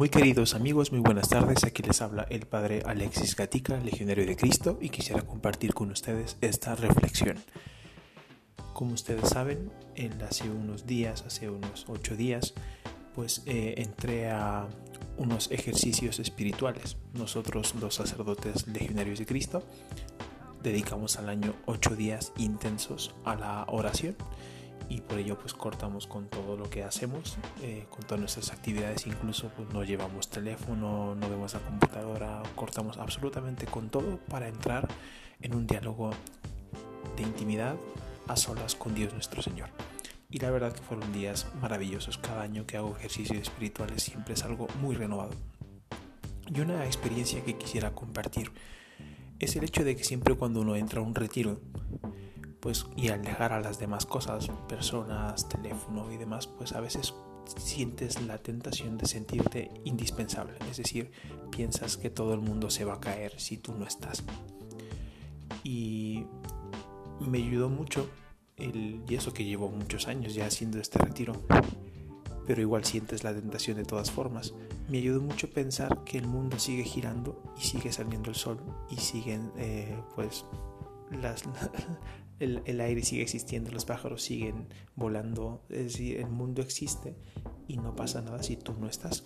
Muy queridos amigos, muy buenas tardes. Aquí les habla el Padre Alexis Gatica, Legionario de Cristo, y quisiera compartir con ustedes esta reflexión. Como ustedes saben, hace unos días, hace unos ocho días, pues eh, entré a unos ejercicios espirituales. Nosotros, los sacerdotes legionarios de Cristo, dedicamos al año ocho días intensos a la oración y por ello pues cortamos con todo lo que hacemos, eh, con todas nuestras actividades, incluso pues no llevamos teléfono, no vemos la computadora, cortamos absolutamente con todo para entrar en un diálogo de intimidad a solas con Dios nuestro Señor. Y la verdad que fueron días maravillosos. Cada año que hago ejercicios espirituales siempre es algo muy renovado. Y una experiencia que quisiera compartir es el hecho de que siempre cuando uno entra a un retiro, pues y al dejar a las demás cosas, personas, teléfono y demás, pues a veces sientes la tentación de sentirte indispensable, es decir, piensas que todo el mundo se va a caer si tú no estás. Y me ayudó mucho el, y eso que llevo muchos años ya haciendo este retiro, pero igual sientes la tentación de todas formas. Me ayudó mucho pensar que el mundo sigue girando y sigue saliendo el sol y siguen eh, pues las, el, aire sigue existiendo, los pájaros siguen volando, es decir, el mundo existe y no pasa nada si tú no estás.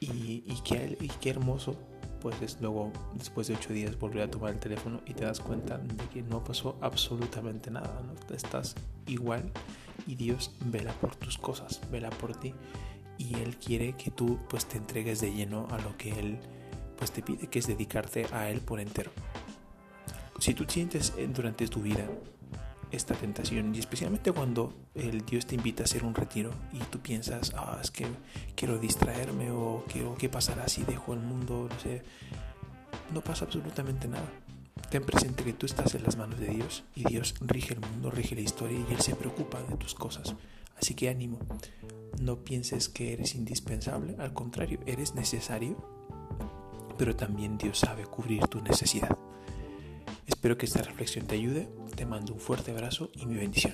Y, y, qué, y qué hermoso, pues es luego, después de ocho días, volver a tomar el teléfono y te das cuenta de que no pasó absolutamente nada, ¿no? estás igual y Dios vela por tus cosas, vela por ti y Él quiere que tú pues te entregues de lleno a lo que Él pues te pide, que es dedicarte a Él por entero. Si tú sientes durante tu vida esta tentación y especialmente cuando el Dios te invita a hacer un retiro y tú piensas, ah, es que quiero distraerme o quiero qué pasará si dejo el mundo, no sé, no pasa absolutamente nada. Ten presente que tú estás en las manos de Dios y Dios rige el mundo, rige la historia y Él se preocupa de tus cosas. Así que ánimo, no pienses que eres indispensable, al contrario, eres necesario, pero también Dios sabe cubrir tu necesidad. Espero que esta reflexión te ayude. Te mando un fuerte abrazo y mi bendición.